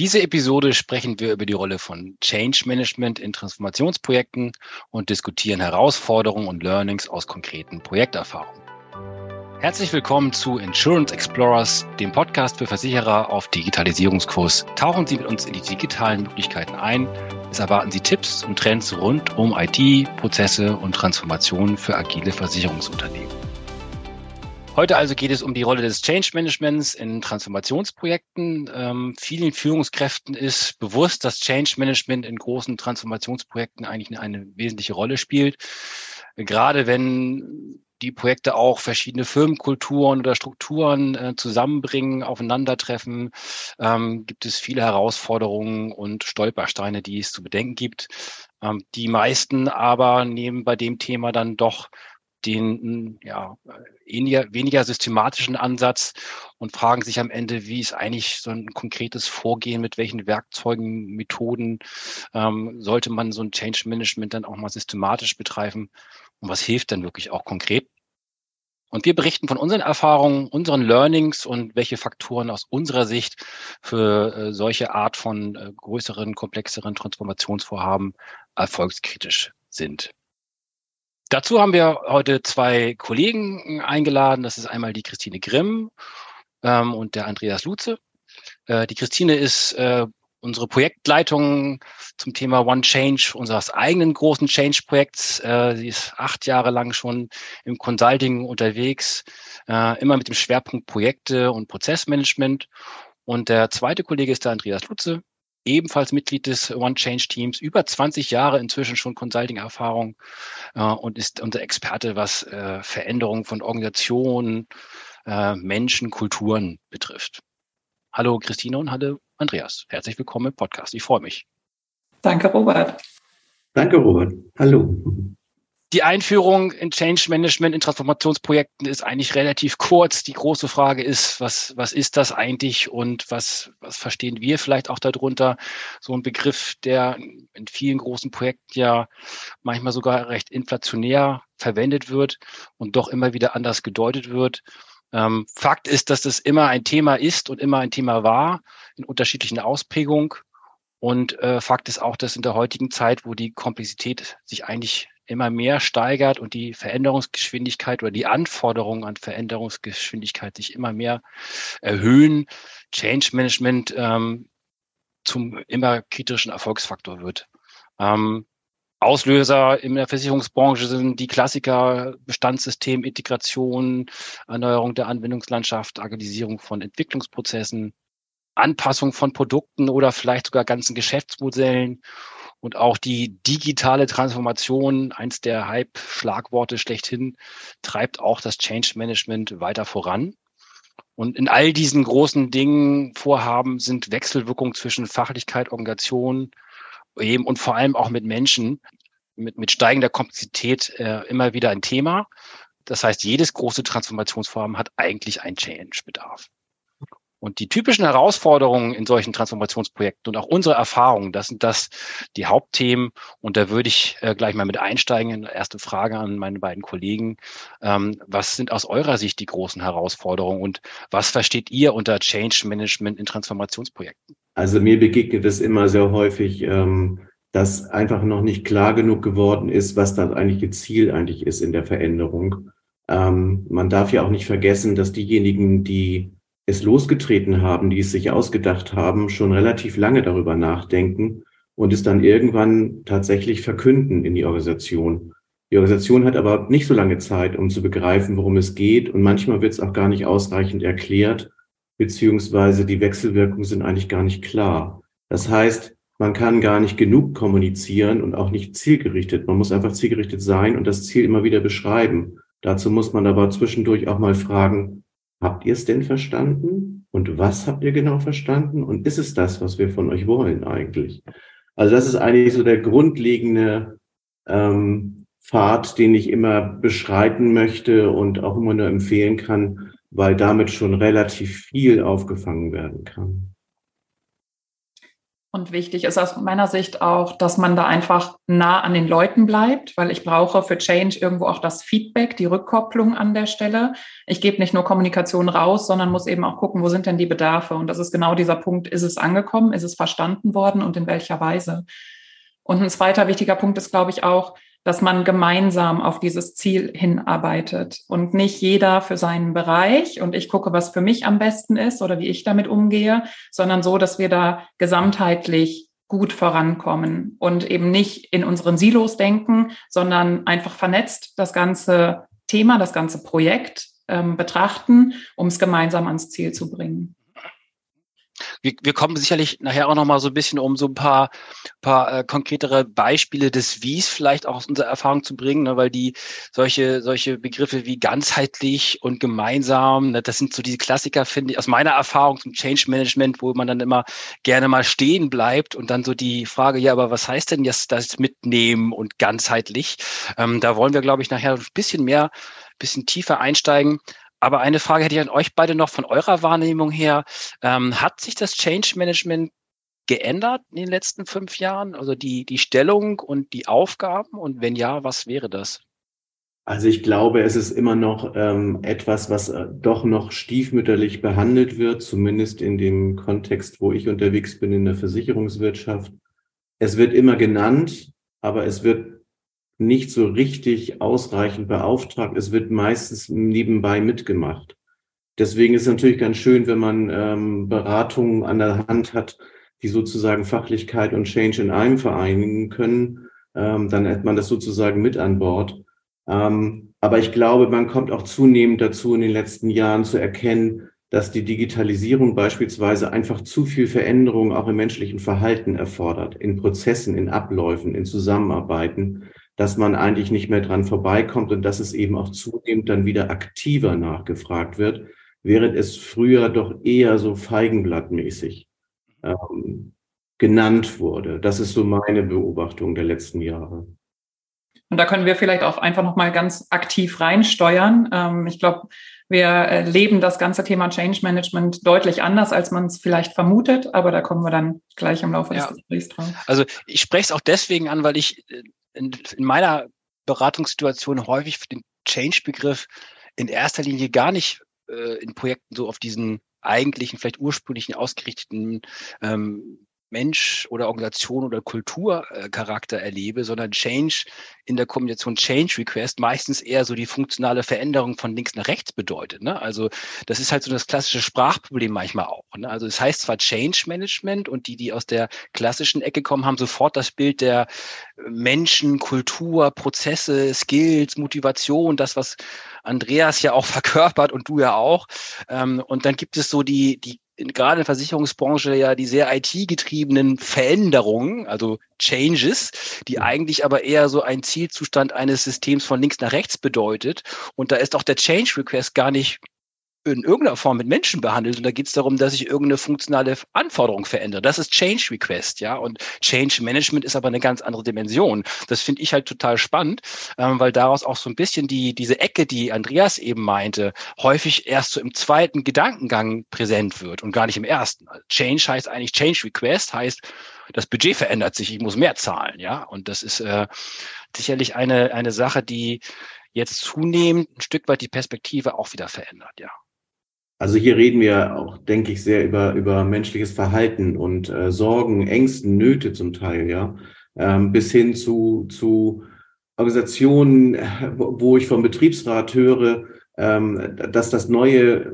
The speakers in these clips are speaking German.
Diese Episode sprechen wir über die Rolle von Change Management in Transformationsprojekten und diskutieren Herausforderungen und Learnings aus konkreten Projekterfahrungen. Herzlich willkommen zu Insurance Explorers, dem Podcast für Versicherer auf Digitalisierungskurs. Tauchen Sie mit uns in die digitalen Möglichkeiten ein. Es erwarten Sie Tipps und Trends rund um IT, Prozesse und Transformationen für agile Versicherungsunternehmen. Heute also geht es um die Rolle des Change Managements in Transformationsprojekten. Ähm, vielen Führungskräften ist bewusst, dass Change Management in großen Transformationsprojekten eigentlich eine, eine wesentliche Rolle spielt. Gerade wenn die Projekte auch verschiedene Firmenkulturen oder Strukturen äh, zusammenbringen, aufeinandertreffen, ähm, gibt es viele Herausforderungen und Stolpersteine, die es zu bedenken gibt. Ähm, die meisten aber nehmen bei dem Thema dann doch den ja, weniger, weniger systematischen Ansatz und fragen sich am Ende, wie ist eigentlich so ein konkretes Vorgehen, mit welchen Werkzeugen, Methoden ähm, sollte man so ein Change Management dann auch mal systematisch betreiben und was hilft dann wirklich auch konkret. Und wir berichten von unseren Erfahrungen, unseren Learnings und welche Faktoren aus unserer Sicht für äh, solche Art von äh, größeren, komplexeren Transformationsvorhaben erfolgskritisch sind. Dazu haben wir heute zwei Kollegen eingeladen. Das ist einmal die Christine Grimm ähm, und der Andreas Luze. Äh, die Christine ist äh, unsere Projektleitung zum Thema One Change unseres eigenen großen Change-Projekts. Äh, sie ist acht Jahre lang schon im Consulting unterwegs, äh, immer mit dem Schwerpunkt Projekte und Prozessmanagement. Und der zweite Kollege ist der Andreas Lutze ebenfalls Mitglied des One Change Teams, über 20 Jahre inzwischen schon Consulting-Erfahrung äh, und ist unser Experte, was äh, Veränderungen von Organisationen, äh, Menschen, Kulturen betrifft. Hallo Christine und hallo Andreas. Herzlich willkommen im Podcast. Ich freue mich. Danke, Robert. Danke, Robert. Hallo die Einführung in Change Management in Transformationsprojekten ist eigentlich relativ kurz. Die große Frage ist, was, was ist das eigentlich und was, was verstehen wir vielleicht auch darunter? So ein Begriff, der in vielen großen Projekten ja manchmal sogar recht inflationär verwendet wird und doch immer wieder anders gedeutet wird. Ähm, Fakt ist, dass das immer ein Thema ist und immer ein Thema war in unterschiedlichen Ausprägungen. Und äh, Fakt ist auch, dass in der heutigen Zeit, wo die Komplexität sich eigentlich immer mehr steigert und die Veränderungsgeschwindigkeit oder die Anforderungen an Veränderungsgeschwindigkeit sich immer mehr erhöhen, Change Management ähm, zum immer kritischen Erfolgsfaktor wird. Ähm, Auslöser in der Versicherungsbranche sind die Klassiker Bestandssystem, Integration, Erneuerung der Anwendungslandschaft, Agilisierung von Entwicklungsprozessen, Anpassung von Produkten oder vielleicht sogar ganzen Geschäftsmodellen und auch die digitale Transformation, eins der Hype-Schlagworte schlechthin, treibt auch das Change Management weiter voran. Und in all diesen großen Dingen, Vorhaben sind Wechselwirkungen zwischen Fachlichkeit, Organisation eben und vor allem auch mit Menschen mit, mit steigender Komplexität äh, immer wieder ein Thema. Das heißt, jedes große Transformationsvorhaben hat eigentlich einen Change-Bedarf. Und die typischen Herausforderungen in solchen Transformationsprojekten und auch unsere Erfahrungen, das sind das die Hauptthemen. Und da würde ich äh, gleich mal mit einsteigen. Erste Frage an meine beiden Kollegen. Ähm, was sind aus eurer Sicht die großen Herausforderungen und was versteht ihr unter Change Management in Transformationsprojekten? Also mir begegnet es immer sehr häufig, ähm, dass einfach noch nicht klar genug geworden ist, was das eigentliche Ziel eigentlich ist in der Veränderung. Ähm, man darf ja auch nicht vergessen, dass diejenigen, die es losgetreten haben, die es sich ausgedacht haben, schon relativ lange darüber nachdenken und es dann irgendwann tatsächlich verkünden in die Organisation. Die Organisation hat aber nicht so lange Zeit, um zu begreifen, worum es geht. Und manchmal wird es auch gar nicht ausreichend erklärt, beziehungsweise die Wechselwirkungen sind eigentlich gar nicht klar. Das heißt, man kann gar nicht genug kommunizieren und auch nicht zielgerichtet. Man muss einfach zielgerichtet sein und das Ziel immer wieder beschreiben. Dazu muss man aber zwischendurch auch mal fragen, Habt ihr es denn verstanden? Und was habt ihr genau verstanden? Und ist es das, was wir von euch wollen eigentlich? Also das ist eigentlich so der grundlegende ähm, Pfad, den ich immer beschreiten möchte und auch immer nur empfehlen kann, weil damit schon relativ viel aufgefangen werden kann. Und wichtig ist aus meiner Sicht auch, dass man da einfach nah an den Leuten bleibt, weil ich brauche für Change irgendwo auch das Feedback, die Rückkopplung an der Stelle. Ich gebe nicht nur Kommunikation raus, sondern muss eben auch gucken, wo sind denn die Bedarfe? Und das ist genau dieser Punkt, ist es angekommen, ist es verstanden worden und in welcher Weise? Und ein zweiter wichtiger Punkt ist, glaube ich, auch, dass man gemeinsam auf dieses Ziel hinarbeitet und nicht jeder für seinen Bereich und ich gucke, was für mich am besten ist oder wie ich damit umgehe, sondern so, dass wir da gesamtheitlich gut vorankommen und eben nicht in unseren Silos denken, sondern einfach vernetzt das ganze Thema, das ganze Projekt ähm, betrachten, um es gemeinsam ans Ziel zu bringen wir, wir kommen sicherlich nachher auch noch mal so ein bisschen, um so ein paar, paar äh, konkretere Beispiele des Wies vielleicht auch aus unserer Erfahrung zu bringen, ne, weil die solche, solche Begriffe wie ganzheitlich und gemeinsam, ne, das sind so diese Klassiker, finde ich, aus meiner Erfahrung zum Change Management, wo man dann immer gerne mal stehen bleibt und dann so die Frage, ja, aber was heißt denn jetzt das mitnehmen und ganzheitlich? Ähm, da wollen wir, glaube ich, nachher ein bisschen mehr, bisschen tiefer einsteigen. Aber eine Frage hätte ich an euch beide noch von eurer Wahrnehmung her. Ähm, hat sich das Change Management geändert in den letzten fünf Jahren? Also die, die Stellung und die Aufgaben? Und wenn ja, was wäre das? Also ich glaube, es ist immer noch ähm, etwas, was äh, doch noch stiefmütterlich behandelt wird, zumindest in dem Kontext, wo ich unterwegs bin in der Versicherungswirtschaft. Es wird immer genannt, aber es wird nicht so richtig ausreichend beauftragt. Es wird meistens nebenbei mitgemacht. Deswegen ist es natürlich ganz schön, wenn man ähm, Beratungen an der Hand hat, die sozusagen Fachlichkeit und Change in einem vereinigen können. Ähm, dann hat man das sozusagen mit an Bord. Ähm, aber ich glaube, man kommt auch zunehmend dazu, in den letzten Jahren zu erkennen, dass die Digitalisierung beispielsweise einfach zu viel Veränderung auch im menschlichen Verhalten erfordert, in Prozessen, in Abläufen, in Zusammenarbeiten dass man eigentlich nicht mehr dran vorbeikommt und dass es eben auch zunehmend dann wieder aktiver nachgefragt wird, während es früher doch eher so feigenblattmäßig ähm, genannt wurde. Das ist so meine Beobachtung der letzten Jahre. Und da können wir vielleicht auch einfach nochmal ganz aktiv reinsteuern. Ähm, ich glaube, wir äh, leben das ganze Thema Change Management deutlich anders, als man es vielleicht vermutet, aber da kommen wir dann gleich im Laufe ja. des Gesprächs drauf. Also ich spreche es auch deswegen an, weil ich äh, in, in meiner Beratungssituation häufig für den Change-Begriff in erster Linie gar nicht äh, in Projekten so auf diesen eigentlichen, vielleicht ursprünglichen ausgerichteten ähm, Mensch oder Organisation oder Kulturcharakter erlebe, sondern Change in der Kombination Change Request meistens eher so die funktionale Veränderung von links nach rechts bedeutet. Ne? Also das ist halt so das klassische Sprachproblem manchmal auch. Ne? Also es das heißt zwar Change Management und die, die aus der klassischen Ecke kommen, haben sofort das Bild der Menschen, Kultur, Prozesse, Skills, Motivation, das, was Andreas ja auch verkörpert und du ja auch. Ähm, und dann gibt es so die, die in, gerade in der Versicherungsbranche ja die sehr IT-getriebenen Veränderungen, also Changes, die eigentlich aber eher so ein Zielzustand eines Systems von links nach rechts bedeutet. Und da ist auch der Change Request gar nicht in irgendeiner Form mit Menschen behandelt und da geht es darum, dass ich irgendeine funktionale Anforderung verändere. Das ist Change Request, ja. Und Change Management ist aber eine ganz andere Dimension. Das finde ich halt total spannend, ähm, weil daraus auch so ein bisschen die diese Ecke, die Andreas eben meinte, häufig erst so im zweiten Gedankengang präsent wird und gar nicht im ersten. Also Change heißt eigentlich Change Request, heißt das Budget verändert sich, ich muss mehr zahlen, ja. Und das ist äh, sicherlich eine eine Sache, die jetzt zunehmend ein Stück weit die Perspektive auch wieder verändert, ja. Also hier reden wir auch, denke ich, sehr über, über menschliches Verhalten und äh, Sorgen, Ängsten, Nöte zum Teil, ja, ähm, bis hin zu, zu Organisationen, wo ich vom Betriebsrat höre, ähm, dass das neue,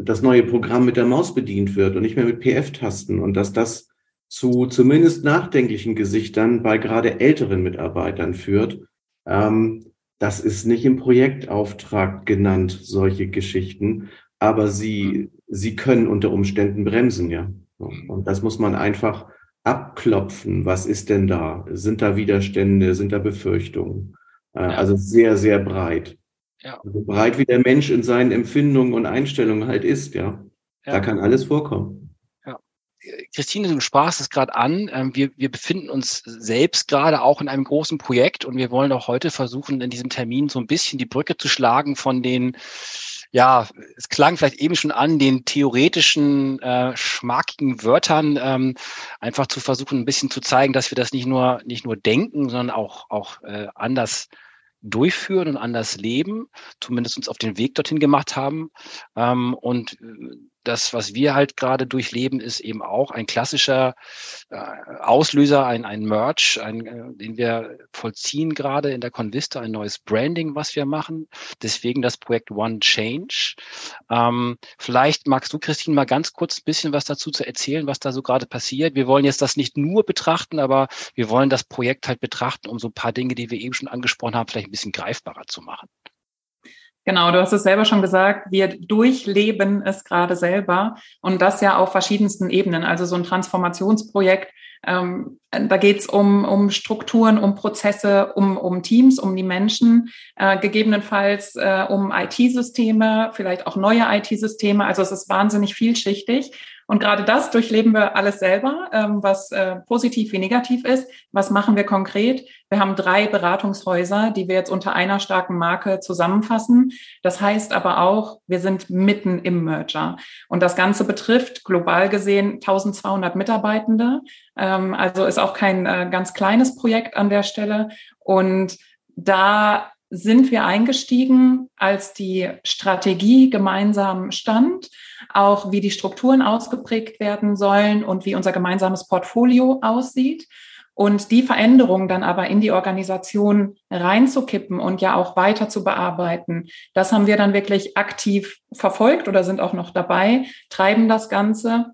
das neue Programm mit der Maus bedient wird und nicht mehr mit PF-Tasten und dass das zu zumindest nachdenklichen Gesichtern bei gerade älteren Mitarbeitern führt. Ähm, das ist nicht im Projektauftrag genannt, solche Geschichten aber sie, sie können unter Umständen bremsen, ja. Und das muss man einfach abklopfen. Was ist denn da? Sind da Widerstände? Sind da Befürchtungen? Äh, ja. Also sehr, sehr breit. Ja. Also breit wie der Mensch in seinen Empfindungen und Einstellungen halt ist, ja. ja. Da kann alles vorkommen. Ja. Christine, du sprachst es gerade an. Ähm, wir, wir befinden uns selbst gerade auch in einem großen Projekt und wir wollen auch heute versuchen, in diesem Termin so ein bisschen die Brücke zu schlagen von den ja, es klang vielleicht eben schon an, den theoretischen, äh, schmackigen Wörtern ähm, einfach zu versuchen, ein bisschen zu zeigen, dass wir das nicht nur, nicht nur denken, sondern auch, auch äh, anders durchführen und anders leben, zumindest uns auf den Weg dorthin gemacht haben. Ähm, und äh, das, was wir halt gerade durchleben, ist eben auch ein klassischer äh, Auslöser, ein, ein Merch, ein, äh, den wir vollziehen gerade in der Convista, ein neues Branding, was wir machen. Deswegen das Projekt One Change. Ähm, vielleicht magst du, Christine, mal ganz kurz ein bisschen was dazu zu erzählen, was da so gerade passiert. Wir wollen jetzt das nicht nur betrachten, aber wir wollen das Projekt halt betrachten, um so ein paar Dinge, die wir eben schon angesprochen haben, vielleicht ein bisschen greifbarer zu machen. Genau, du hast es selber schon gesagt, wir durchleben es gerade selber und das ja auf verschiedensten Ebenen. Also so ein Transformationsprojekt, ähm, da geht es um, um Strukturen, um Prozesse, um, um Teams, um die Menschen, äh, gegebenenfalls äh, um IT-Systeme, vielleicht auch neue IT-Systeme. Also es ist wahnsinnig vielschichtig. Und gerade das durchleben wir alles selber, ähm, was äh, positiv wie negativ ist. Was machen wir konkret? Wir haben drei Beratungshäuser, die wir jetzt unter einer starken Marke zusammenfassen. Das heißt aber auch, wir sind mitten im Merger. Und das Ganze betrifft global gesehen 1200 Mitarbeitende. Ähm, also ist auch kein äh, ganz kleines Projekt an der Stelle. Und da sind wir eingestiegen, als die Strategie gemeinsam stand, auch wie die Strukturen ausgeprägt werden sollen und wie unser gemeinsames Portfolio aussieht. Und die Veränderungen dann aber in die Organisation reinzukippen und ja auch weiter zu bearbeiten, das haben wir dann wirklich aktiv verfolgt oder sind auch noch dabei, treiben das Ganze.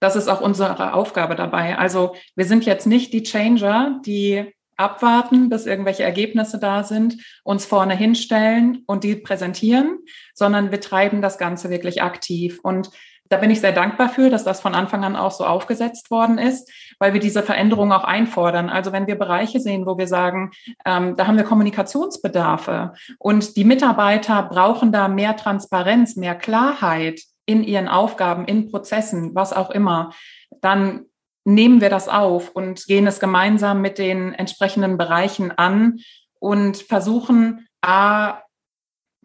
Das ist auch unsere Aufgabe dabei. Also wir sind jetzt nicht die Changer, die abwarten, bis irgendwelche Ergebnisse da sind, uns vorne hinstellen und die präsentieren, sondern wir treiben das Ganze wirklich aktiv. Und da bin ich sehr dankbar für, dass das von Anfang an auch so aufgesetzt worden ist, weil wir diese Veränderung auch einfordern. Also wenn wir Bereiche sehen, wo wir sagen, ähm, da haben wir Kommunikationsbedarfe und die Mitarbeiter brauchen da mehr Transparenz, mehr Klarheit in ihren Aufgaben, in Prozessen, was auch immer, dann nehmen wir das auf und gehen es gemeinsam mit den entsprechenden Bereichen an und versuchen, A,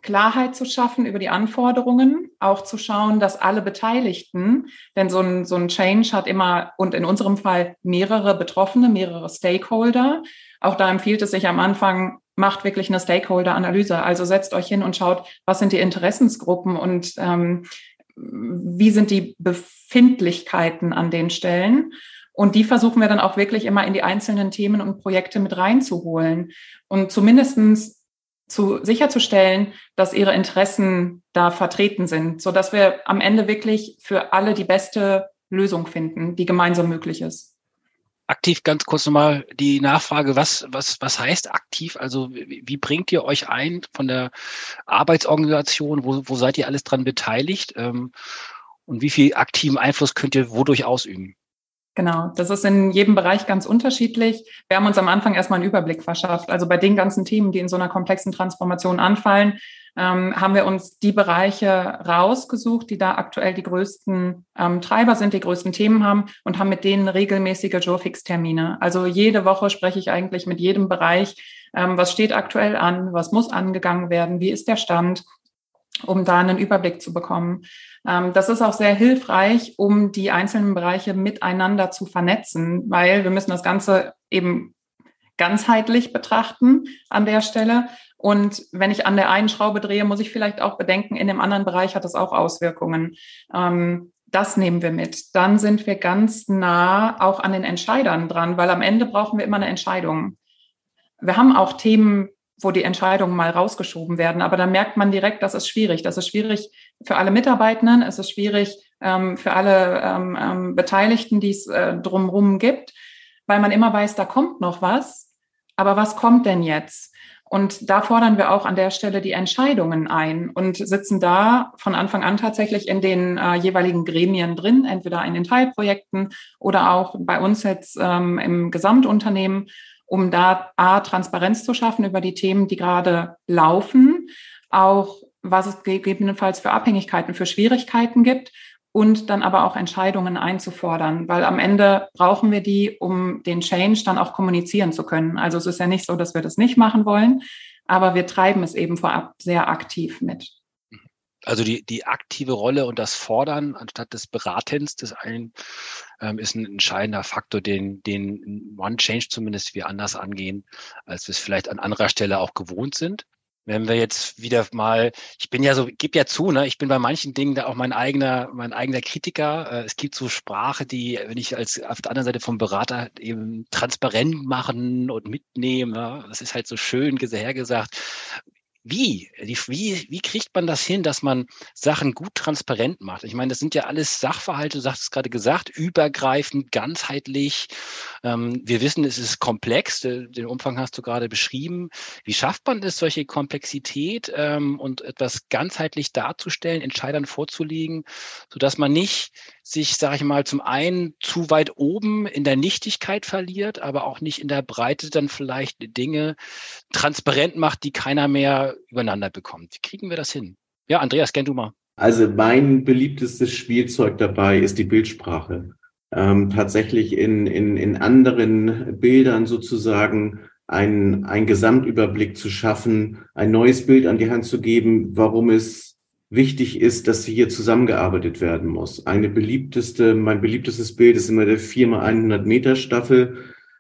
Klarheit zu schaffen über die Anforderungen, auch zu schauen, dass alle Beteiligten, denn so ein, so ein Change hat immer und in unserem Fall mehrere Betroffene, mehrere Stakeholder. Auch da empfiehlt es sich am Anfang, macht wirklich eine Stakeholder-Analyse. Also setzt euch hin und schaut, was sind die Interessensgruppen und ähm, wie sind die Befindlichkeiten an den Stellen. Und die versuchen wir dann auch wirklich immer in die einzelnen Themen und Projekte mit reinzuholen und zumindestens zu sicherzustellen, dass ihre Interessen da vertreten sind, so dass wir am Ende wirklich für alle die beste Lösung finden, die gemeinsam möglich ist aktiv ganz kurz nochmal die Nachfrage, was, was, was heißt aktiv? Also wie, wie bringt ihr euch ein von der Arbeitsorganisation? Wo, wo seid ihr alles dran beteiligt? Ähm, und wie viel aktiven Einfluss könnt ihr wodurch ausüben? Genau, das ist in jedem Bereich ganz unterschiedlich. Wir haben uns am Anfang erstmal einen Überblick verschafft. Also bei den ganzen Themen, die in so einer komplexen Transformation anfallen, ähm, haben wir uns die Bereiche rausgesucht, die da aktuell die größten ähm, Treiber sind, die größten Themen haben und haben mit denen regelmäßige Joe-Fix-Termine. Also jede Woche spreche ich eigentlich mit jedem Bereich, ähm, was steht aktuell an, was muss angegangen werden, wie ist der Stand, um da einen Überblick zu bekommen. Ähm, das ist auch sehr hilfreich, um die einzelnen Bereiche miteinander zu vernetzen, weil wir müssen das Ganze eben ganzheitlich betrachten an der Stelle. Und wenn ich an der einen Schraube drehe, muss ich vielleicht auch bedenken, in dem anderen Bereich hat das auch Auswirkungen. Ähm, das nehmen wir mit. Dann sind wir ganz nah auch an den Entscheidern dran, weil am Ende brauchen wir immer eine Entscheidung. Wir haben auch Themen, wo die Entscheidungen mal rausgeschoben werden, aber da merkt man direkt, das ist schwierig. Das ist schwierig für alle Mitarbeitenden, es ist schwierig ähm, für alle ähm, ähm, Beteiligten, die es äh, drumherum gibt, weil man immer weiß, da kommt noch was. Aber was kommt denn jetzt? Und da fordern wir auch an der Stelle die Entscheidungen ein und sitzen da von Anfang an tatsächlich in den äh, jeweiligen Gremien drin, entweder in den Teilprojekten oder auch bei uns jetzt ähm, im Gesamtunternehmen, um da A, Transparenz zu schaffen über die Themen, die gerade laufen, auch was es gegebenenfalls für Abhängigkeiten, für Schwierigkeiten gibt und dann aber auch Entscheidungen einzufordern, weil am Ende brauchen wir die, um den Change dann auch kommunizieren zu können. Also es ist ja nicht so, dass wir das nicht machen wollen, aber wir treiben es eben vorab sehr aktiv mit. Also die, die aktive Rolle und das Fordern anstatt des Beratens des einen ähm, ist ein entscheidender Faktor, den, den One Change zumindest wir anders angehen, als wir es vielleicht an anderer Stelle auch gewohnt sind. Wenn wir jetzt wieder mal, ich bin ja so, gebe ja zu, ne, ich bin bei manchen Dingen da auch mein eigener, mein eigener Kritiker. Äh, es gibt so Sprache, die, wenn ich als auf der anderen Seite vom Berater eben transparent machen und mitnehmen, das ist halt so schön hergesagt wie? Wie, wie kriegt man das hin, dass man Sachen gut transparent macht? Ich meine, das sind ja alles Sachverhalte, du sagst es gerade gesagt, übergreifend, ganzheitlich. Ähm, wir wissen, es ist komplex, den Umfang hast du gerade beschrieben. Wie schafft man es, solche Komplexität ähm, und etwas ganzheitlich darzustellen, Entscheidern vorzulegen, sodass man nicht sich, sage ich mal, zum einen zu weit oben in der Nichtigkeit verliert, aber auch nicht in der Breite dann vielleicht Dinge transparent macht, die keiner mehr übereinander bekommt. Wie kriegen wir das hin? Ja, Andreas, kenn du mal. Also mein beliebtestes Spielzeug dabei ist die Bildsprache. Ähm, tatsächlich in, in, in anderen Bildern sozusagen einen, einen Gesamtüberblick zu schaffen, ein neues Bild an die Hand zu geben, warum es wichtig ist, dass hier zusammengearbeitet werden muss. Eine beliebteste, mein beliebtestes Bild ist immer der 4 mal 100 Meter Staffel,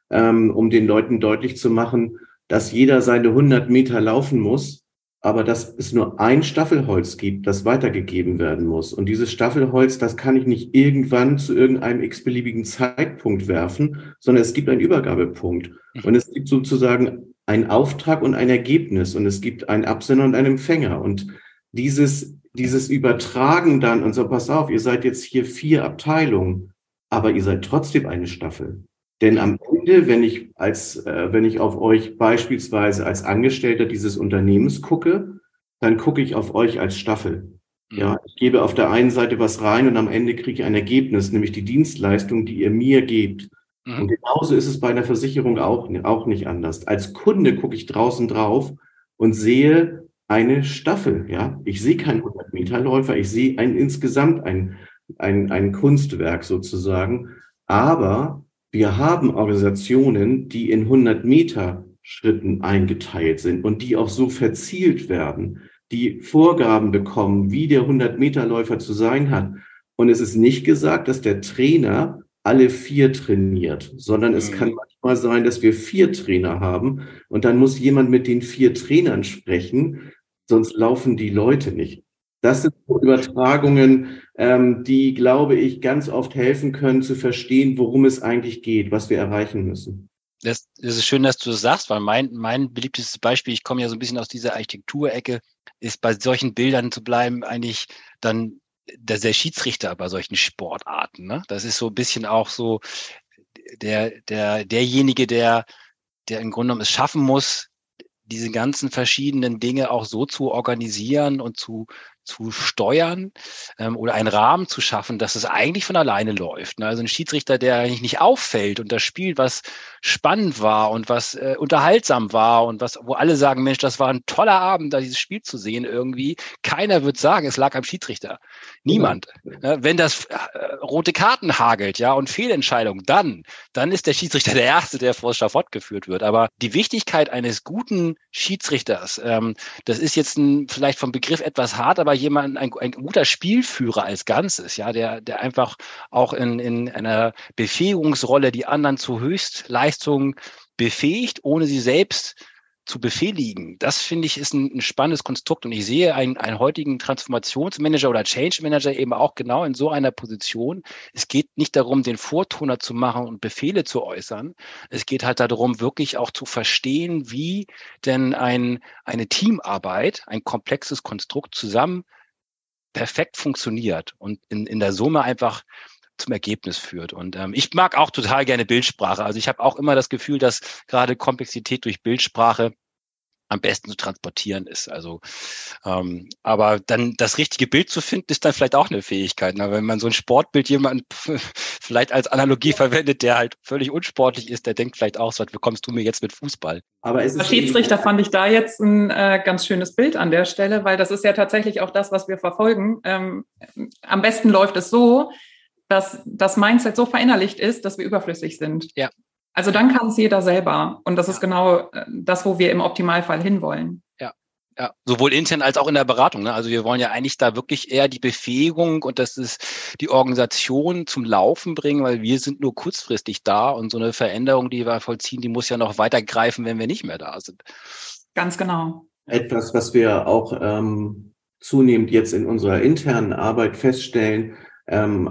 ähm, um den Leuten deutlich zu machen, dass jeder seine 100 Meter laufen muss, aber dass es nur ein Staffelholz gibt, das weitergegeben werden muss. Und dieses Staffelholz, das kann ich nicht irgendwann zu irgendeinem x-beliebigen Zeitpunkt werfen, sondern es gibt einen Übergabepunkt. Und es gibt sozusagen einen Auftrag und ein Ergebnis und es gibt einen Absender und einen Empfänger. Und dieses, dieses Übertragen dann und so, pass auf, ihr seid jetzt hier vier Abteilungen, aber ihr seid trotzdem eine Staffel. Denn am Ende, wenn ich als, äh, wenn ich auf euch beispielsweise als Angestellter dieses Unternehmens gucke, dann gucke ich auf euch als Staffel. Mhm. Ja, ich gebe auf der einen Seite was rein und am Ende kriege ich ein Ergebnis, nämlich die Dienstleistung, die ihr mir gebt. Mhm. Und genauso ist es bei einer Versicherung auch, auch nicht anders. Als Kunde gucke ich draußen drauf und sehe, eine Staffel. Ja, ich sehe keinen 100 Meter Läufer, ich sehe ein insgesamt ein, ein, ein Kunstwerk sozusagen. Aber wir haben Organisationen, die in 100 Meter Schritten eingeteilt sind und die auch so verzielt werden, die Vorgaben bekommen, wie der 100 Meter Läufer zu sein hat. Und es ist nicht gesagt, dass der Trainer alle vier trainiert, sondern es mhm. kann manchmal sein, dass wir vier Trainer haben und dann muss jemand mit den vier Trainern sprechen, sonst laufen die Leute nicht. Das sind Übertragungen, ähm, die, glaube ich, ganz oft helfen können zu verstehen, worum es eigentlich geht, was wir erreichen müssen. Das, das ist schön, dass du das sagst, weil mein, mein beliebtestes Beispiel, ich komme ja so ein bisschen aus dieser Architekturecke, ist bei solchen Bildern zu bleiben eigentlich dann der, der Schiedsrichter bei solchen Sportarten. Ne? Das ist so ein bisschen auch so der, der, derjenige, der, der im Grunde genommen es schaffen muss, diese ganzen verschiedenen Dinge auch so zu organisieren und zu, zu steuern ähm, oder einen Rahmen zu schaffen, dass es eigentlich von alleine läuft. Ne? Also ein Schiedsrichter, der eigentlich nicht auffällt und das Spiel, was spannend war und was äh, unterhaltsam war und was, wo alle sagen, Mensch, das war ein toller Abend, da dieses Spiel zu sehen irgendwie. Keiner wird sagen, es lag am Schiedsrichter. Niemand. Ja. Wenn das äh, rote Karten hagelt, ja, und Fehlentscheidungen, dann, dann ist der Schiedsrichter der Erste, der vor das Schafott geführt wird. Aber die Wichtigkeit eines guten Schiedsrichters, ähm, das ist jetzt ein, vielleicht vom Begriff etwas hart, aber jemand, ein, ein guter Spielführer als Ganzes, ja, der, der einfach auch in, in einer Befähigungsrolle die anderen zu Höchstleistungen befähigt, ohne sie selbst zu befehligen. Das finde ich ist ein, ein, spannendes Konstrukt und ich sehe einen, einen heutigen Transformationsmanager oder Change Manager eben auch genau in so einer Position. Es geht nicht darum, den Vortoner zu machen und Befehle zu äußern. Es geht halt darum, wirklich auch zu verstehen, wie denn ein, eine Teamarbeit, ein komplexes Konstrukt zusammen perfekt funktioniert und in, in der Summe einfach zum Ergebnis führt. Und ähm, ich mag auch total gerne Bildsprache. Also ich habe auch immer das Gefühl, dass gerade Komplexität durch Bildsprache am besten zu transportieren ist. Also, ähm, aber dann das richtige Bild zu finden, ist dann vielleicht auch eine Fähigkeit. Ne? Wenn man so ein Sportbild jemand vielleicht als Analogie verwendet, der halt völlig unsportlich ist, der denkt vielleicht auch, so was bekommst du mir jetzt mit Fußball? Aber es ist Schiedsrichter fand ich da jetzt ein äh, ganz schönes Bild an der Stelle, weil das ist ja tatsächlich auch das, was wir verfolgen. Ähm, am besten läuft es so, dass das Mindset so verinnerlicht ist, dass wir überflüssig sind. Ja. Also dann kann es jeder selber. Und das ist genau äh, das, wo wir im Optimalfall hinwollen. Ja. Ja, sowohl intern als auch in der Beratung. Ne? Also wir wollen ja eigentlich da wirklich eher die Befähigung und das ist die Organisation zum Laufen bringen, weil wir sind nur kurzfristig da und so eine Veränderung, die wir vollziehen, die muss ja noch weitergreifen, wenn wir nicht mehr da sind. Ganz genau. Etwas, was wir auch ähm, zunehmend jetzt in unserer internen Arbeit feststellen, ähm,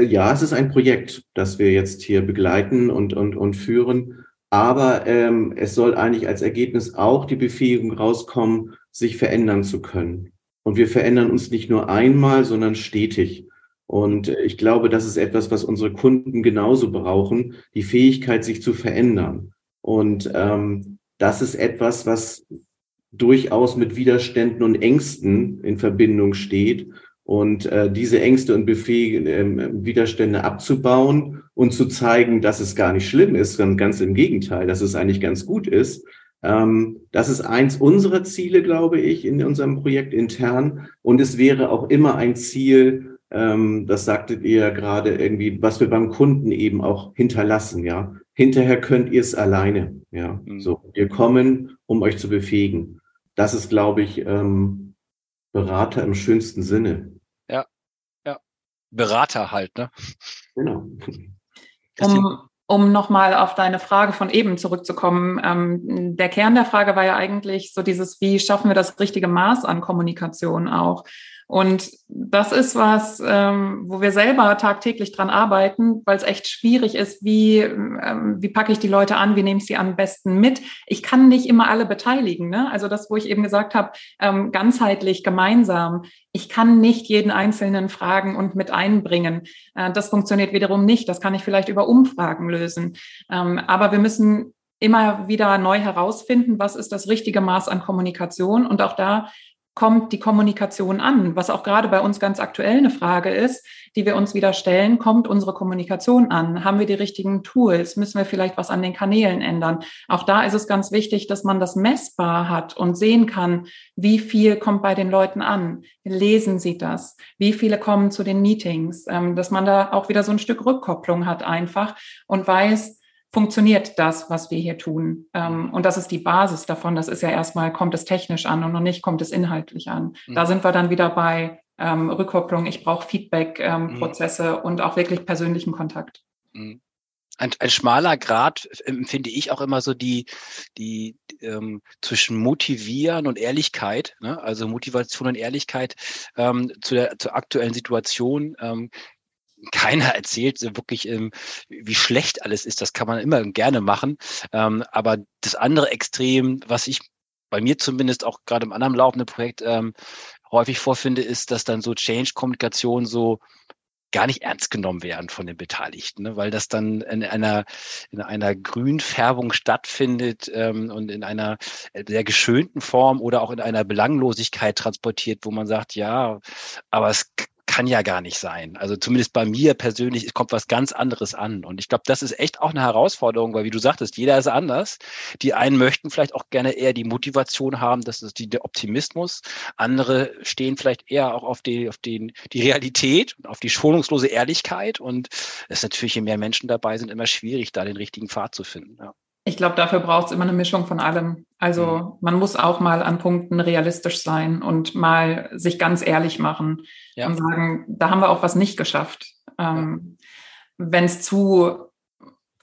ja, es ist ein Projekt, das wir jetzt hier begleiten und, und, und führen. Aber ähm, es soll eigentlich als Ergebnis auch die Befähigung rauskommen, sich verändern zu können. Und wir verändern uns nicht nur einmal, sondern stetig. Und ich glaube, das ist etwas, was unsere Kunden genauso brauchen, die Fähigkeit, sich zu verändern. Und ähm, das ist etwas, was durchaus mit Widerständen und Ängsten in Verbindung steht und äh, diese Ängste und Befehl, äh, Widerstände abzubauen und zu zeigen, dass es gar nicht schlimm ist, sondern ganz im Gegenteil, dass es eigentlich ganz gut ist. Ähm, das ist eins unserer Ziele, glaube ich, in unserem Projekt intern. Und es wäre auch immer ein Ziel, ähm, das sagtet ihr ja gerade irgendwie, was wir beim Kunden eben auch hinterlassen, ja. Hinterher könnt ihr es alleine, ja. Mhm. So, wir kommen, um euch zu befähigen. Das ist, glaube ich, ähm, Berater im schönsten Sinne. Berater halt, ne? Genau. Um, um nochmal auf deine Frage von eben zurückzukommen, ähm, der Kern der Frage war ja eigentlich so dieses, wie schaffen wir das richtige Maß an Kommunikation auch? Und das ist was, ähm, wo wir selber tagtäglich dran arbeiten, weil es echt schwierig ist, wie, ähm, wie packe ich die Leute an, wie nehme ich sie am besten mit. Ich kann nicht immer alle beteiligen. Ne? Also das, wo ich eben gesagt habe, ähm, ganzheitlich, gemeinsam. Ich kann nicht jeden Einzelnen fragen und mit einbringen. Äh, das funktioniert wiederum nicht. Das kann ich vielleicht über Umfragen lösen. Ähm, aber wir müssen immer wieder neu herausfinden, was ist das richtige Maß an Kommunikation. Und auch da kommt die Kommunikation an? Was auch gerade bei uns ganz aktuell eine Frage ist, die wir uns wieder stellen, kommt unsere Kommunikation an? Haben wir die richtigen Tools? Müssen wir vielleicht was an den Kanälen ändern? Auch da ist es ganz wichtig, dass man das messbar hat und sehen kann, wie viel kommt bei den Leuten an? Lesen sie das? Wie viele kommen zu den Meetings? Ähm, dass man da auch wieder so ein Stück Rückkopplung hat einfach und weiß, funktioniert das, was wir hier tun. Ähm, und das ist die Basis davon. Das ist ja erstmal, kommt es technisch an und noch nicht kommt es inhaltlich an. Mhm. Da sind wir dann wieder bei ähm, Rückkopplung. Ich brauche Feedback-Prozesse ähm, mhm. und auch wirklich persönlichen Kontakt. Mhm. Ein, ein, schmaler Grad finde ich auch immer so die, die ähm, zwischen Motivieren und Ehrlichkeit, ne? also Motivation und Ehrlichkeit ähm, zu der zur aktuellen Situation ähm, keiner erzählt wirklich, ähm, wie schlecht alles ist. Das kann man immer gerne machen. Ähm, aber das andere Extrem, was ich bei mir zumindest auch gerade im anderen laufenden Projekt ähm, häufig vorfinde, ist, dass dann so Change-Kommunikation so gar nicht ernst genommen werden von den Beteiligten, ne? weil das dann in einer, in einer Grünfärbung stattfindet ähm, und in einer sehr geschönten Form oder auch in einer Belanglosigkeit transportiert, wo man sagt, ja, aber es kann ja gar nicht sein. Also zumindest bei mir persönlich kommt was ganz anderes an. Und ich glaube, das ist echt auch eine Herausforderung, weil wie du sagtest, jeder ist anders. Die einen möchten vielleicht auch gerne eher die Motivation haben, das ist die, der Optimismus. Andere stehen vielleicht eher auch auf die, auf den, die Realität und auf die schonungslose Ehrlichkeit. Und es ist natürlich, je mehr Menschen dabei sind, immer schwierig, da den richtigen Pfad zu finden. Ja. Ich glaube, dafür braucht es immer eine Mischung von allem. Also mhm. man muss auch mal an Punkten realistisch sein und mal sich ganz ehrlich machen ja. und sagen, da haben wir auch was nicht geschafft. Ähm, Wenn es zu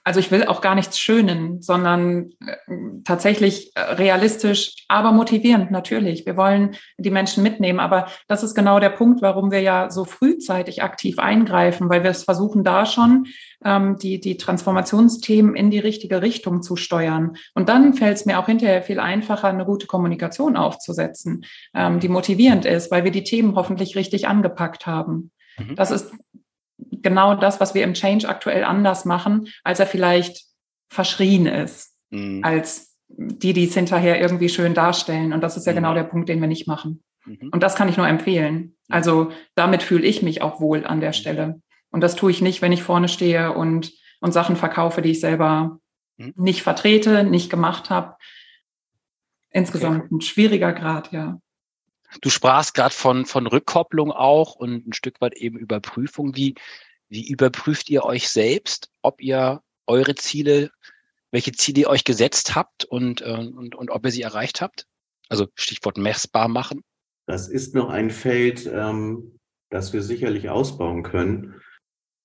also ich will auch gar nichts schönen, sondern äh, tatsächlich äh, realistisch, aber motivierend natürlich. Wir wollen die Menschen mitnehmen, aber das ist genau der Punkt, warum wir ja so frühzeitig aktiv eingreifen, weil wir es versuchen, da schon ähm, die, die Transformationsthemen in die richtige Richtung zu steuern. Und dann fällt es mir auch hinterher viel einfacher, eine gute Kommunikation aufzusetzen, ähm, die motivierend ist, weil wir die Themen hoffentlich richtig angepackt haben. Mhm. Das ist genau das, was wir im Change aktuell anders machen, als er vielleicht verschrien ist, mhm. als die, die es hinterher irgendwie schön darstellen. Und das ist ja mhm. genau der Punkt, den wir nicht machen. Mhm. Und das kann ich nur empfehlen. Mhm. Also damit fühle ich mich auch wohl an der Stelle. Und das tue ich nicht, wenn ich vorne stehe und, und Sachen verkaufe, die ich selber mhm. nicht vertrete, nicht gemacht habe. Insgesamt okay. ein schwieriger Grad, ja. Du sprachst gerade von, von Rückkopplung auch und ein Stück weit eben Überprüfung. Wie, wie überprüft ihr euch selbst, ob ihr eure Ziele, welche Ziele ihr euch gesetzt habt und, äh, und, und ob ihr sie erreicht habt? Also Stichwort messbar machen. Das ist noch ein Feld, ähm, das wir sicherlich ausbauen können.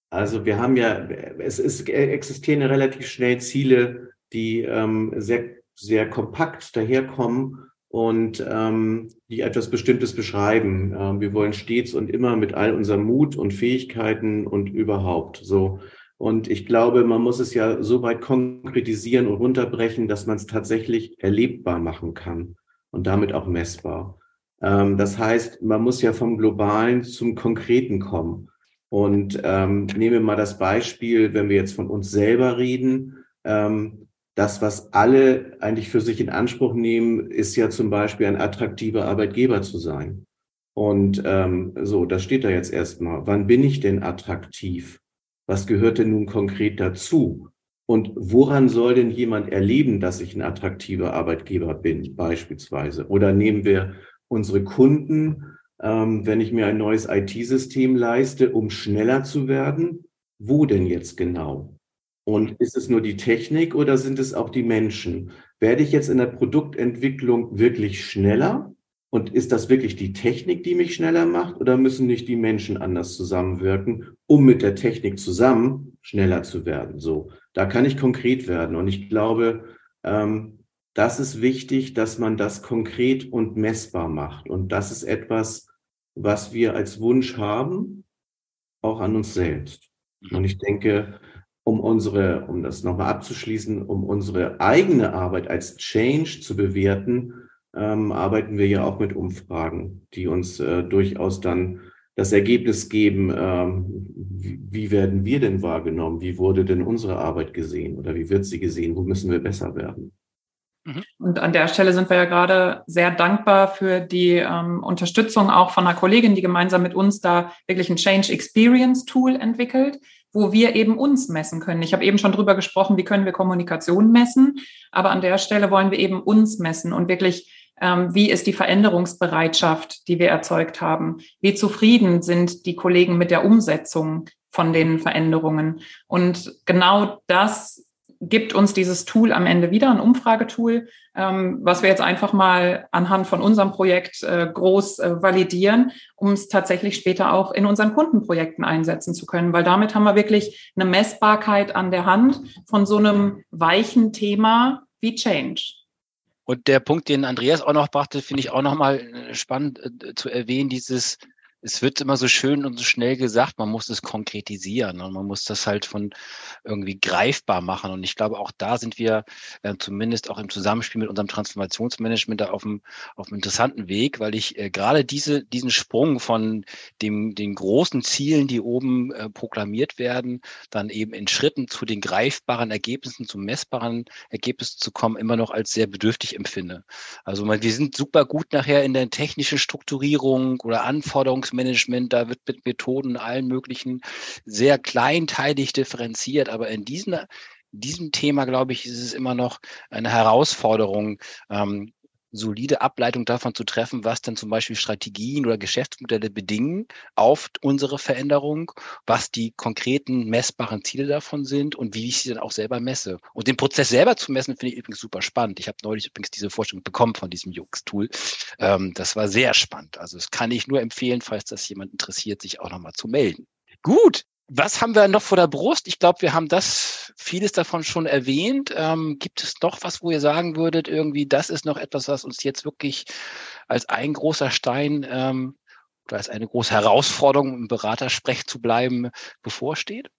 Also wir haben ja, es, ist, existieren ja relativ schnell Ziele, die ähm, sehr, sehr kompakt daherkommen und ähm, die etwas Bestimmtes beschreiben. Ähm, wir wollen stets und immer mit all unserem Mut und Fähigkeiten und überhaupt so. Und ich glaube, man muss es ja so weit konkretisieren und runterbrechen, dass man es tatsächlich erlebbar machen kann und damit auch messbar. Ähm, das heißt, man muss ja vom Globalen zum Konkreten kommen. Und ähm, nehmen wir mal das Beispiel, wenn wir jetzt von uns selber reden. Ähm, das, was alle eigentlich für sich in Anspruch nehmen, ist ja zum Beispiel ein attraktiver Arbeitgeber zu sein. Und ähm, so, das steht da jetzt erstmal. Wann bin ich denn attraktiv? Was gehört denn nun konkret dazu? Und woran soll denn jemand erleben, dass ich ein attraktiver Arbeitgeber bin, beispielsweise? Oder nehmen wir unsere Kunden, ähm, wenn ich mir ein neues IT-System leiste, um schneller zu werden, wo denn jetzt genau? Und ist es nur die Technik oder sind es auch die Menschen? Werde ich jetzt in der Produktentwicklung wirklich schneller? Und ist das wirklich die Technik, die mich schneller macht? Oder müssen nicht die Menschen anders zusammenwirken, um mit der Technik zusammen schneller zu werden? So, da kann ich konkret werden. Und ich glaube, ähm, das ist wichtig, dass man das konkret und messbar macht. Und das ist etwas, was wir als Wunsch haben, auch an uns selbst. Und ich denke, um unsere, um das nochmal abzuschließen, um unsere eigene Arbeit als Change zu bewerten, ähm, arbeiten wir ja auch mit Umfragen, die uns äh, durchaus dann das Ergebnis geben, ähm, wie, wie werden wir denn wahrgenommen? Wie wurde denn unsere Arbeit gesehen oder wie wird sie gesehen? Wo müssen wir besser werden? Mhm. Und an der Stelle sind wir ja gerade sehr dankbar für die ähm, Unterstützung auch von einer Kollegin, die gemeinsam mit uns da wirklich ein Change Experience Tool entwickelt, wo wir eben uns messen können. Ich habe eben schon drüber gesprochen, wie können wir Kommunikation messen, aber an der Stelle wollen wir eben uns messen und wirklich ähm, wie ist die Veränderungsbereitschaft, die wir erzeugt haben? Wie zufrieden sind die Kollegen mit der Umsetzung von den Veränderungen? Und genau das gibt uns dieses Tool am Ende wieder, ein Umfragetool, ähm, was wir jetzt einfach mal anhand von unserem Projekt äh, groß äh, validieren, um es tatsächlich später auch in unseren Kundenprojekten einsetzen zu können. Weil damit haben wir wirklich eine Messbarkeit an der Hand von so einem weichen Thema wie Change. Und der Punkt, den Andreas auch noch brachte, finde ich auch nochmal äh, spannend äh, zu erwähnen, dieses es wird immer so schön und so schnell gesagt, man muss es konkretisieren und man muss das halt von irgendwie greifbar machen. Und ich glaube, auch da sind wir äh, zumindest auch im Zusammenspiel mit unserem Transformationsmanagement da auf einem, auf einem interessanten Weg, weil ich äh, gerade diese, diesen Sprung von dem, den großen Zielen, die oben äh, proklamiert werden, dann eben in Schritten zu den greifbaren Ergebnissen, zu messbaren Ergebnissen zu kommen, immer noch als sehr bedürftig empfinde. Also man, wir sind super gut nachher in der technischen Strukturierung oder Anforderungs Management, da wird mit Methoden allen möglichen sehr kleinteilig differenziert, aber in diesen diesem Thema, glaube ich, ist es immer noch eine Herausforderung, ähm, solide Ableitung davon zu treffen, was denn zum Beispiel Strategien oder Geschäftsmodelle bedingen auf unsere Veränderung, was die konkreten messbaren Ziele davon sind und wie ich sie dann auch selber messe. Und den Prozess selber zu messen, finde ich übrigens super spannend. Ich habe neulich übrigens diese Vorstellung bekommen von diesem Jux-Tool. Ähm, das war sehr spannend. Also das kann ich nur empfehlen, falls das jemand interessiert, sich auch nochmal zu melden. Gut, was haben wir noch vor der Brust? Ich glaube, wir haben das, vieles davon schon erwähnt. Ähm, gibt es noch was, wo ihr sagen würdet, irgendwie, das ist noch etwas, was uns jetzt wirklich als ein großer Stein ähm, oder als eine große Herausforderung, im Beratersprech zu bleiben, bevorsteht?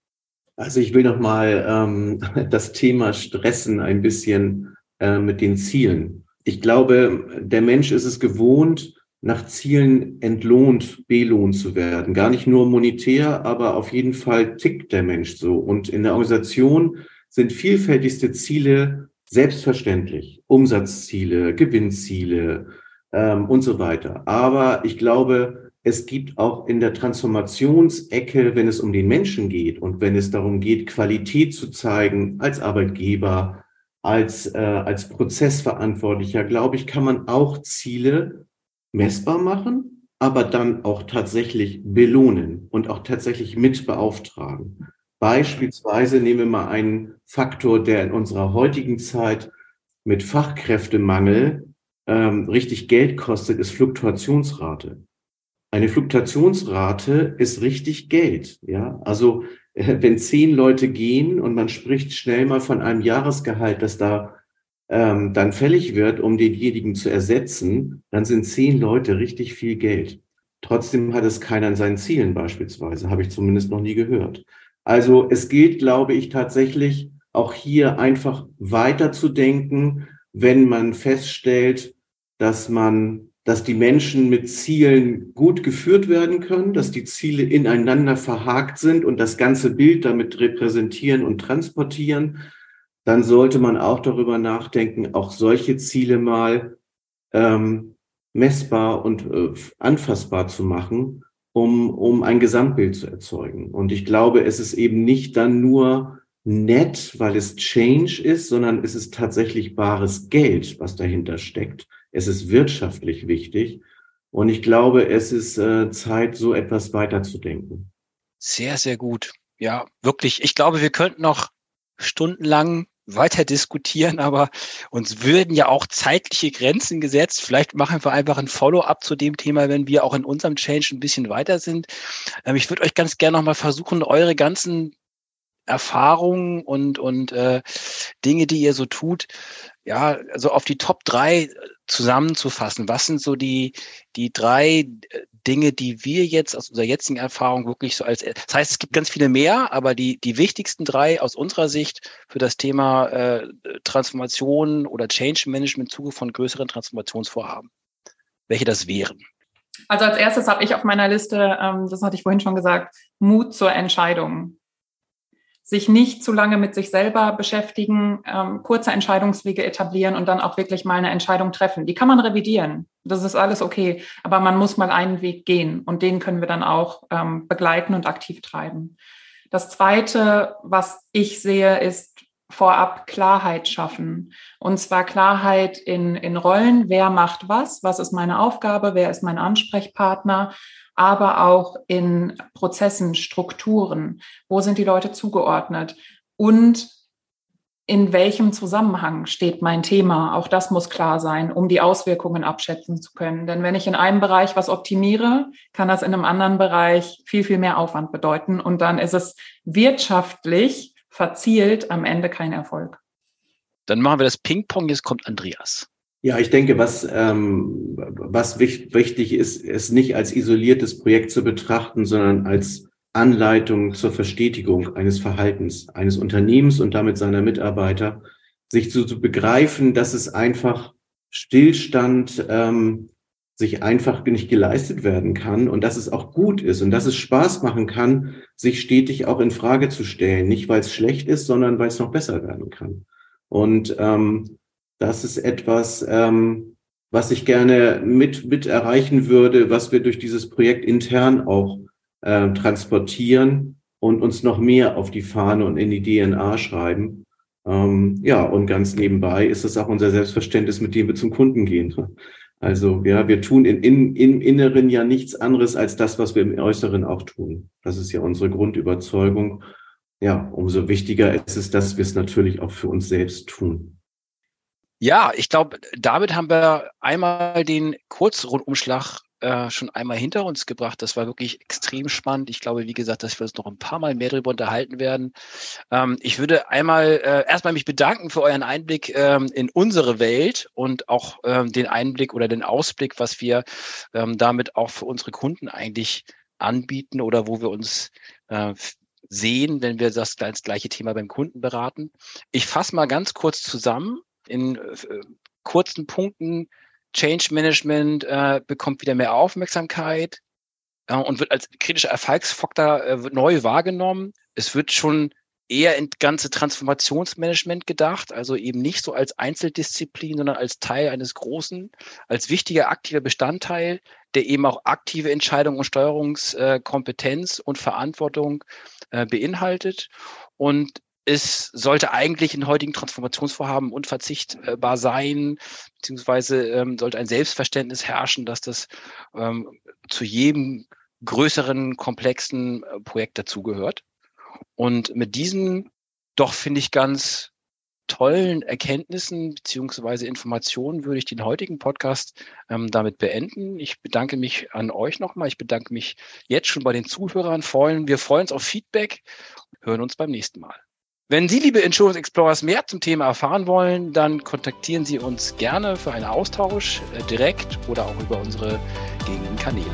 Also ich will noch mal ähm, das Thema Stressen ein bisschen äh, mit den Zielen. Ich glaube, der Mensch ist es gewohnt, nach Zielen entlohnt, belohnt zu werden. Gar nicht nur monetär, aber auf jeden Fall tickt der Mensch so. Und in der Organisation sind vielfältigste Ziele Selbstverständlich. Umsatzziele, Gewinnziele ähm, und so weiter. Aber ich glaube, es gibt auch in der Transformationsecke, wenn es um den Menschen geht und wenn es darum geht, Qualität zu zeigen als Arbeitgeber, als, äh, als Prozessverantwortlicher, glaube ich, kann man auch Ziele messbar machen, aber dann auch tatsächlich belohnen und auch tatsächlich mit beauftragen. Beispielsweise nehmen wir mal einen Faktor, der in unserer heutigen Zeit mit Fachkräftemangel ähm, richtig Geld kostet, ist Fluktuationsrate. Eine Fluktuationsrate ist richtig Geld. Ja, also äh, wenn zehn Leute gehen und man spricht schnell mal von einem Jahresgehalt, das da ähm, dann fällig wird, um denjenigen zu ersetzen, dann sind zehn Leute richtig viel Geld. Trotzdem hat es keiner an seinen Zielen beispielsweise, habe ich zumindest noch nie gehört. Also es gilt, glaube ich, tatsächlich auch hier einfach weiterzudenken, wenn man feststellt, dass man, dass die Menschen mit Zielen gut geführt werden können, dass die Ziele ineinander verhakt sind und das ganze Bild damit repräsentieren und transportieren, dann sollte man auch darüber nachdenken, auch solche Ziele mal ähm, messbar und äh, anfassbar zu machen um, um ein Gesamtbild zu erzeugen. Und ich glaube, es ist eben nicht dann nur nett, weil es Change ist, sondern es ist tatsächlich bares Geld, was dahinter steckt. Es ist wirtschaftlich wichtig. Und ich glaube, es ist äh, Zeit, so etwas weiterzudenken. Sehr, sehr gut. Ja, wirklich. Ich glaube, wir könnten noch stundenlang weiter diskutieren, aber uns würden ja auch zeitliche Grenzen gesetzt. Vielleicht machen wir einfach ein Follow-up zu dem Thema, wenn wir auch in unserem Change ein bisschen weiter sind. Ähm, ich würde euch ganz gerne nochmal versuchen, eure ganzen Erfahrungen und, und äh, Dinge, die ihr so tut, ja, also auf die Top drei zusammenzufassen. Was sind so die, die drei äh, Dinge, die wir jetzt aus unserer jetzigen Erfahrung wirklich so als, das heißt, es gibt ganz viele mehr, aber die, die wichtigsten drei aus unserer Sicht für das Thema äh, Transformation oder Change Management im Zuge von größeren Transformationsvorhaben, welche das wären? Also als erstes habe ich auf meiner Liste, ähm, das hatte ich vorhin schon gesagt, Mut zur Entscheidung sich nicht zu lange mit sich selber beschäftigen, ähm, kurze Entscheidungswege etablieren und dann auch wirklich mal eine Entscheidung treffen. Die kann man revidieren. Das ist alles okay. Aber man muss mal einen Weg gehen und den können wir dann auch ähm, begleiten und aktiv treiben. Das zweite, was ich sehe, ist vorab Klarheit schaffen. Und zwar Klarheit in, in Rollen. Wer macht was? Was ist meine Aufgabe? Wer ist mein Ansprechpartner? Aber auch in Prozessen, Strukturen. Wo sind die Leute zugeordnet? Und in welchem Zusammenhang steht mein Thema? Auch das muss klar sein, um die Auswirkungen abschätzen zu können. Denn wenn ich in einem Bereich was optimiere, kann das in einem anderen Bereich viel, viel mehr Aufwand bedeuten. Und dann ist es wirtschaftlich verzielt am Ende kein Erfolg. Dann machen wir das Ping-Pong. Jetzt kommt Andreas. Ja, ich denke, was, ähm, was wichtig ist, es nicht als isoliertes Projekt zu betrachten, sondern als Anleitung zur Verstetigung eines Verhaltens eines Unternehmens und damit seiner Mitarbeiter, sich zu, zu begreifen, dass es einfach Stillstand ähm, sich einfach nicht geleistet werden kann und dass es auch gut ist und dass es Spaß machen kann, sich stetig auch in Frage zu stellen, nicht weil es schlecht ist, sondern weil es noch besser werden kann. Und ähm, das ist etwas, ähm, was ich gerne mit, mit erreichen würde, was wir durch dieses Projekt intern auch äh, transportieren und uns noch mehr auf die Fahne und in die DNA schreiben. Ähm, ja, und ganz nebenbei ist es auch unser Selbstverständnis, mit dem wir zum Kunden gehen. Also ja, wir tun in, in, im Inneren ja nichts anderes als das, was wir im Äußeren auch tun. Das ist ja unsere Grundüberzeugung. Ja, umso wichtiger ist es, dass wir es natürlich auch für uns selbst tun. Ja, ich glaube, damit haben wir einmal den Kurzrundumschlag äh, schon einmal hinter uns gebracht. Das war wirklich extrem spannend. Ich glaube, wie gesagt, dass wir uns noch ein paar Mal mehr darüber unterhalten werden. Ähm, ich würde einmal äh, erstmal mich bedanken für euren Einblick ähm, in unsere Welt und auch ähm, den Einblick oder den Ausblick, was wir ähm, damit auch für unsere Kunden eigentlich anbieten oder wo wir uns äh, sehen, wenn wir das, das gleiche Thema beim Kunden beraten. Ich fasse mal ganz kurz zusammen in äh, kurzen Punkten. Change Management äh, bekommt wieder mehr Aufmerksamkeit äh, und wird als kritischer Erfolgsfaktor äh, neu wahrgenommen. Es wird schon eher in ganze Transformationsmanagement gedacht, also eben nicht so als Einzeldisziplin, sondern als Teil eines großen, als wichtiger aktiver Bestandteil, der eben auch aktive Entscheidung und Steuerungskompetenz und Verantwortung äh, beinhaltet. Und es sollte eigentlich in heutigen Transformationsvorhaben unverzichtbar sein, beziehungsweise ähm, sollte ein Selbstverständnis herrschen, dass das ähm, zu jedem größeren, komplexen äh, Projekt dazugehört. Und mit diesen doch, finde ich, ganz tollen Erkenntnissen beziehungsweise Informationen würde ich den heutigen Podcast ähm, damit beenden. Ich bedanke mich an euch nochmal. Ich bedanke mich jetzt schon bei den Zuhörern. Freuen. Wir freuen uns auf Feedback. Hören uns beim nächsten Mal. Wenn Sie, liebe Insurance Explorers, mehr zum Thema erfahren wollen, dann kontaktieren Sie uns gerne für einen Austausch, äh, direkt oder auch über unsere gängigen Kanäle.